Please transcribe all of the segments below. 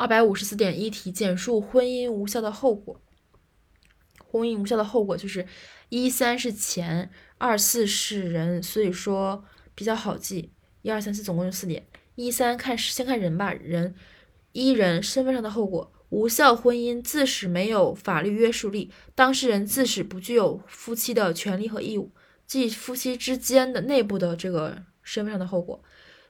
二百五十四点一题，简述婚姻无效的后果。婚姻无效的后果就是一三是钱，二四是人，所以说比较好记。一二三四总共就四点。一三看先看人吧，人一人身份上的后果，无效婚姻自始没有法律约束力，当事人自始不具有夫妻的权利和义务，即夫妻之间的内部的这个身份上的后果。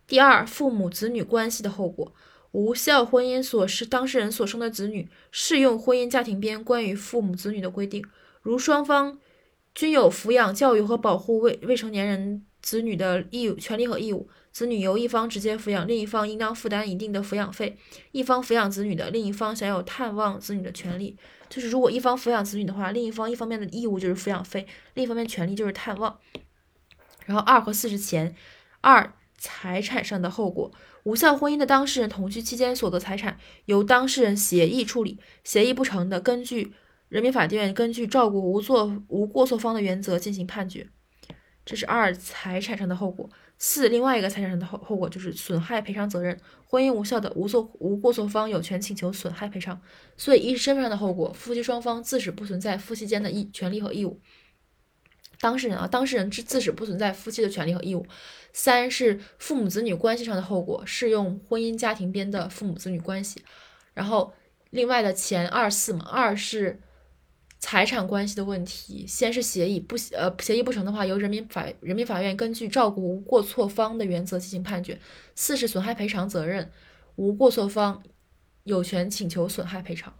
第二，父母子女关系的后果。无效婚姻所是当事人所生的子女适用婚姻家庭编关于父母子女的规定，如双方均有抚养、教育和保护未未成年人子女的义务、权利和义务。子女由一方直接抚养，另一方应当负担一定的抚养费。一方抚养子女的，另一方享有探望子女的权利。就是如果一方抚养子女的话，另一方一方面的义务就是抚养费，另一方面权利就是探望。然后二和四是钱，二财产上的后果。无效婚姻的当事人同居期间所得财产由当事人协议处理，协议不成的，根据人民法院根据照顾无作无过错方的原则进行判决。这是二财产上的后果。四另外一个财产上的后后果就是损害赔偿责任。婚姻无效的无作无过错方有权请求损害赔偿。所以一是身份上的后果，夫妻双方自始不存在夫妻间的义权利和义务。当事人啊，当事人自自始不存在夫妻的权利和义务。三是父母子女关系上的后果，适用婚姻家庭编的父母子女关系。然后另外的前二四嘛，二是财产关系的问题。先是协议不呃协议不成的话，由人民法人民法院根据照顾无过错方的原则进行判决。四是损害赔偿责任，无过错方有权请求损害赔偿。